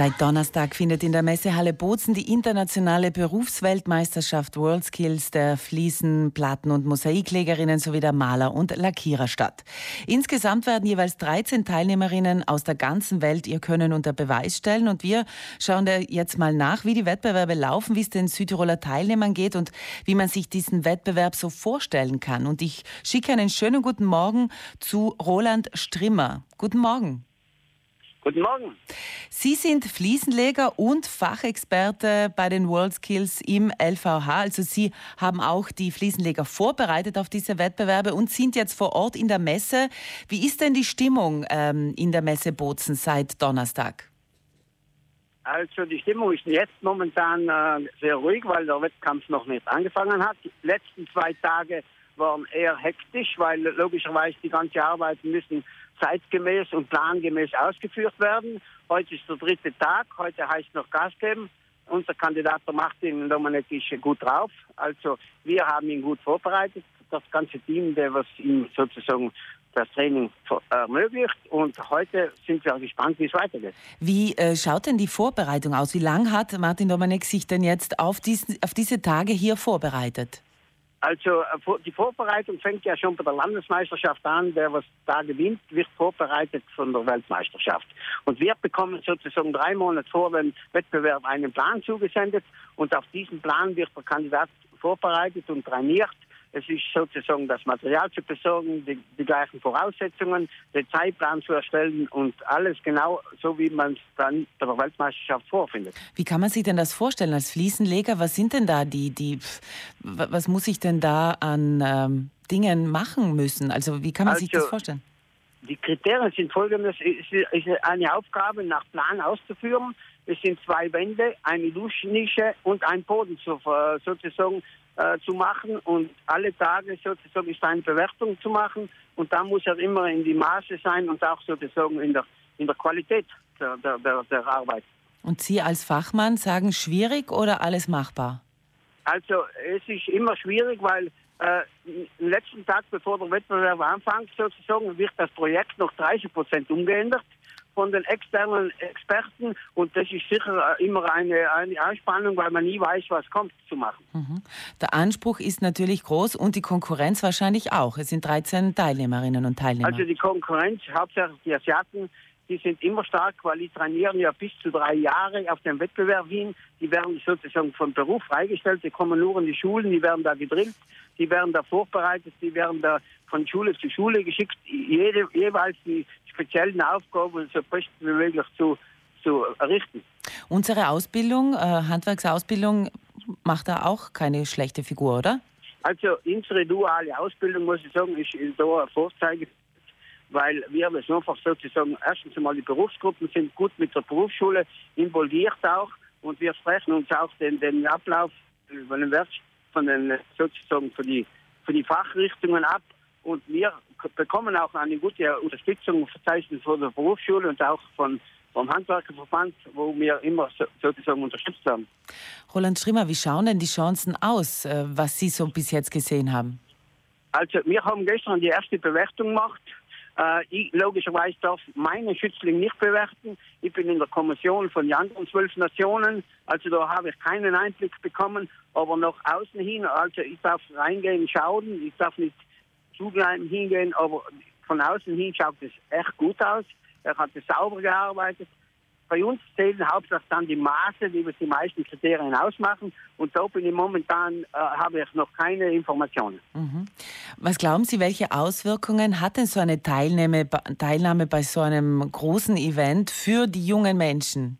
Seit Donnerstag findet in der Messehalle Bozen die internationale Berufsweltmeisterschaft WorldSkills der Fliesen, Platten- und Mosaiklegerinnen sowie der Maler und Lackierer statt. Insgesamt werden jeweils 13 Teilnehmerinnen aus der ganzen Welt ihr Können unter Beweis stellen und wir schauen da jetzt mal nach, wie die Wettbewerbe laufen, wie es den Südtiroler Teilnehmern geht und wie man sich diesen Wettbewerb so vorstellen kann. Und ich schicke einen schönen guten Morgen zu Roland Strimmer. Guten Morgen. Guten Morgen. Sie sind Fliesenleger und Fachexperte bei den WorldSkills im LVH. Also Sie haben auch die Fliesenleger vorbereitet auf diese Wettbewerbe und sind jetzt vor Ort in der Messe. Wie ist denn die Stimmung ähm, in der Messe Bozen seit Donnerstag? Also die Stimmung ist jetzt momentan äh, sehr ruhig, weil der Wettkampf noch nicht angefangen hat. Die letzten zwei Tage waren eher hektisch, weil logischerweise die ganze Arbeit müssen zeitgemäß und plangemäß ausgeführt werden. Heute ist der dritte Tag, heute heißt noch Gas geben. Unser Kandidat der Martin Dominik ist gut drauf. Also wir haben ihn gut vorbereitet. Das ganze Team, der was ihm sozusagen das Training ermöglicht. Und heute sind wir gespannt, wie es weitergeht. Wie äh, schaut denn die Vorbereitung aus? Wie lange hat Martin Dominik sich denn jetzt auf, diesen, auf diese Tage hier vorbereitet? Also äh, die Vorbereitung fängt ja schon bei der Landesmeisterschaft an. Der, was da gewinnt, wird vorbereitet von der Weltmeisterschaft. Und wir bekommen sozusagen drei Monate vor dem Wettbewerb einen Plan zugesendet. Und auf diesen Plan wird der Kandidat vorbereitet und trainiert. Es ist sozusagen das Material zu besorgen, die, die, gleichen Voraussetzungen, den Zeitplan zu erstellen und alles genau so, wie man es dann bei der Weltmeisterschaft vorfindet. Wie kann man sich denn das vorstellen als Fliesenleger? Was sind denn da die, die was muss ich denn da an ähm, Dingen machen müssen? Also wie kann man also, sich das also, vorstellen? Die Kriterien sind folgendes, es ist eine Aufgabe nach Plan auszuführen. Es sind zwei Wände, eine Duschnische und ein Boden sozusagen äh, zu machen und alle Tage sozusagen ist eine Bewertung zu machen und da muss er immer in die Maße sein und auch sozusagen in der, in der Qualität der, der, der, der Arbeit. Und Sie als Fachmann sagen schwierig oder alles machbar? Also es ist immer schwierig, weil äh, am letzten Tag, bevor der Wettbewerb anfängt, sozusagen, wird das Projekt noch 30 Prozent umgeändert von den externen Experten und das ist sicher immer eine, eine Anspannung, weil man nie weiß, was kommt zu machen. Mhm. Der Anspruch ist natürlich groß und die Konkurrenz wahrscheinlich auch. Es sind 13 Teilnehmerinnen und Teilnehmer. Also die Konkurrenz, hauptsächlich die Asiaten, die sind immer stark, weil die trainieren ja bis zu drei Jahre auf dem Wettbewerb hin. Die werden sozusagen vom Beruf freigestellt, die kommen nur in die Schulen, die werden da gedrillt, die werden da vorbereitet, die werden da von Schule zu Schule geschickt, jede, jeweils die speziellen Aufgaben so besten wie möglich zu, zu errichten. Unsere Ausbildung, äh, Handwerksausbildung, macht da auch keine schlechte Figur, oder? Also unsere duale Ausbildung, muss ich sagen, ist da ein Vorzeige, weil wir das einfach sozusagen, erstens einmal die Berufsgruppen sind gut mit der Berufsschule involviert auch und wir sprechen uns auch den, den Ablauf von den, von den sozusagen für die, für die Fachrichtungen ab und wir bekommen auch eine gute Unterstützung verzeichnet von der Berufsschule und auch von vom Handwerkerverband, wo wir immer sozusagen unterstützt haben. Roland Schrimmer, wie schauen denn die Chancen aus, äh, was Sie so bis jetzt gesehen haben? Also wir haben gestern die erste Bewertung gemacht. Äh, ich logischerweise darf meinen Schützling nicht bewerten. Ich bin in der Kommission von den anderen zwölf Nationen, also da habe ich keinen Einblick bekommen. Aber nach außen hin, also ich darf reingehen, schauen, ich darf nicht zugleich hingehen, aber von außen hin schaut es echt gut aus. Er hat es sauber gearbeitet. Bei uns zählen hauptsächlich dann die Maße, die die meisten Kriterien ausmachen. Und da bin ich momentan, äh, habe ich noch keine Informationen. Mhm. Was glauben Sie, welche Auswirkungen hat denn so eine Teilnahme, Teilnahme bei so einem großen Event für die jungen Menschen?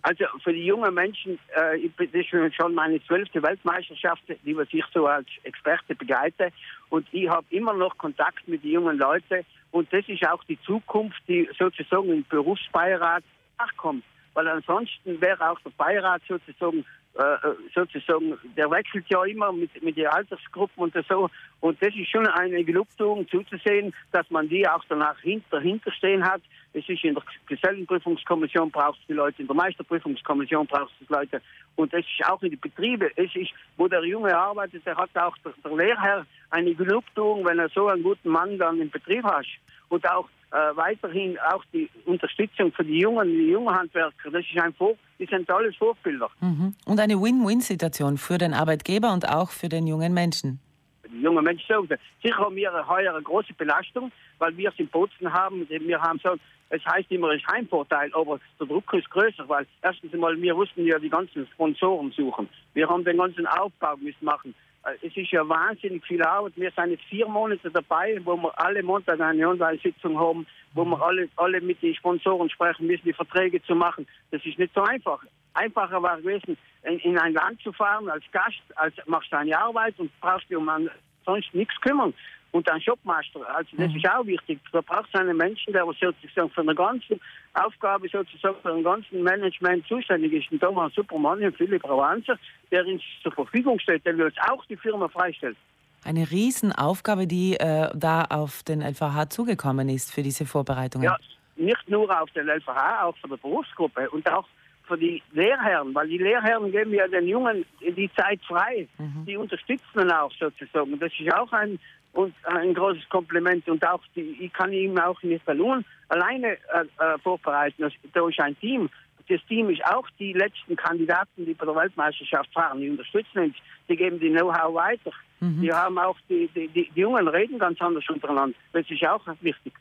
Also für die jungen Menschen, äh, das ist schon meine zwölfte Weltmeisterschaft, die was ich so als Experte begleite. Und ich habe immer noch Kontakt mit den jungen Leuten. Und das ist auch die Zukunft, die sozusagen im Berufsbeirat nachkommt. Weil ansonsten wäre auch der Beirat sozusagen äh, äh, sozusagen, der wechselt ja immer mit, mit den Altersgruppen und so. Und das ist schon eine Genugtuung zuzusehen, dass man die auch danach dahinter stehen hat. Es ist in der Gesellenprüfungskommission braucht es die Leute, in der Meisterprüfungskommission braucht es Leute. Und es ist auch in den Betrieben. Es ist, wo der Junge arbeitet, der hat auch der, der Lehrherr eine Genugtuung, wenn er so einen guten Mann dann im Betrieb hat. Und auch äh, weiterhin auch die Unterstützung für die jungen, die jungen Handwerker. Das ist ein Vor die sind alles Vorbilder. Mhm. Und eine Win-Win-Situation für den Arbeitgeber und auch für den jungen Menschen. Die jungen Menschen sagen, sicher haben wir heuer eine große Belastung, weil wir es in Bozen haben. Wir haben so, es heißt immer, es ist Heimvorteil, aber der Druck ist größer, weil erstens einmal, wir mussten ja die ganzen Sponsoren suchen. Wir haben den ganzen Aufbau müssen machen. Äh, es ist ja wahnsinnig viel Arbeit. Wir sind jetzt vier Monate dabei, wo wir alle Montag eine Online-Sitzung haben, wo wir alle, alle mit den Sponsoren sprechen müssen, die Verträge zu machen. Das ist nicht so einfach. Einfacher war gewesen, in, in ein Land zu fahren als Gast, als machst du eine Arbeit und brauchst dich um sonst nichts kümmern und ein Shopmaster. Also das mhm. ist auch wichtig. Da braucht es einen Menschen, der sozusagen für eine ganze Aufgabe sozusagen für den ganzen Management zuständig ist. Und da war ein super Mann, Philipp Rawanzer, der uns zur Verfügung stellt, der uns auch die Firma freistellt. Eine Riesenaufgabe, die äh, da auf den LVH zugekommen ist für diese Vorbereitungen. Ja, nicht nur auf den LVH, auch für die Berufsgruppe und auch für die Lehrherren, weil die Lehrherren geben ja den Jungen die Zeit frei. Mhm. Die unterstützen dann auch sozusagen. Das ist auch ein, und ein großes Kompliment und auch die, ich kann ihm auch nicht allein, alleine äh, äh, vorbereiten. Da ist ein Team. Das Team ist auch die letzten Kandidaten, die bei der Weltmeisterschaft fahren. Die unterstützen uns, die geben die Know-how weiter. Mhm. Die haben auch die, die, die, die Jungen reden ganz anders untereinander. Das ist auch wichtig.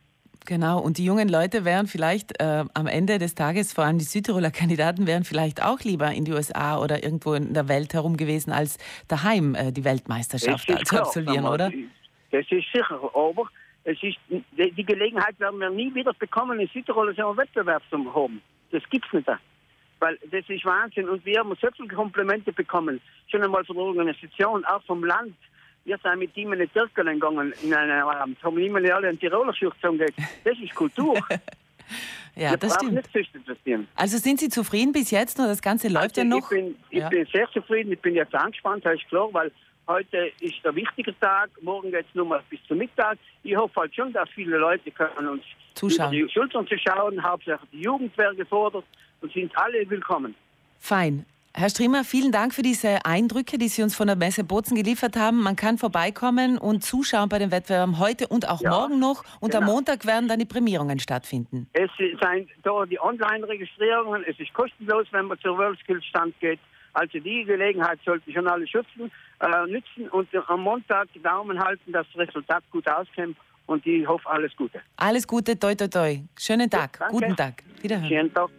Genau, und die jungen Leute wären vielleicht äh, am Ende des Tages, vor allem die Südtiroler Kandidaten, wären vielleicht auch lieber in die USA oder irgendwo in der Welt herum gewesen, als daheim äh, die Weltmeisterschaft zu absolvieren, oder? Das ist sicher, aber es ist, die Gelegenheit werden wir nie wieder bekommen, in Südtirol so einen Wettbewerb zu haben. Das gibt es nicht. Weil das ist Wahnsinn. Und wir haben so viele Komplimente bekommen. Schon einmal von der Organisation, auch vom Land. Wir sind mit ihm in die Zirkel gegangen, in einem Abend, haben immer alle einen Tiroler Schuch Das ist Kultur. ja, das stimmt. Also sind Sie zufrieden bis jetzt? Das Ganze läuft also ja noch? Ich, bin, ich ja. bin sehr zufrieden. Ich bin jetzt angespannt, das ist klar, weil Heute ist der wichtige Tag, morgen geht es nur mal bis zum Mittag. Ich hoffe halt schon, dass viele Leute können uns Zuschauen. über die Schultern zu schauen. Hauptsächlich die Jugend wäre gefordert und sind alle willkommen. Fein. Herr Striemer, vielen Dank für diese Eindrücke, die Sie uns von der Messe Bozen geliefert haben. Man kann vorbeikommen und zuschauen bei den Wettbewerben heute und auch ja, morgen noch. Und genau. am Montag werden dann die Prämierungen stattfinden. Es sind da die Online-Registrierungen. Es ist kostenlos, wenn man zur WorldSkills Stand geht. Also die Gelegenheit sollten schon alle schützen, äh, nützen und am Montag die Daumen halten, dass das Resultat gut auskommt und ich hoffe alles Gute. Alles Gute, toi toi toi. Schönen Tag, ja, guten Tag. Wiederhören. Schönen Tag.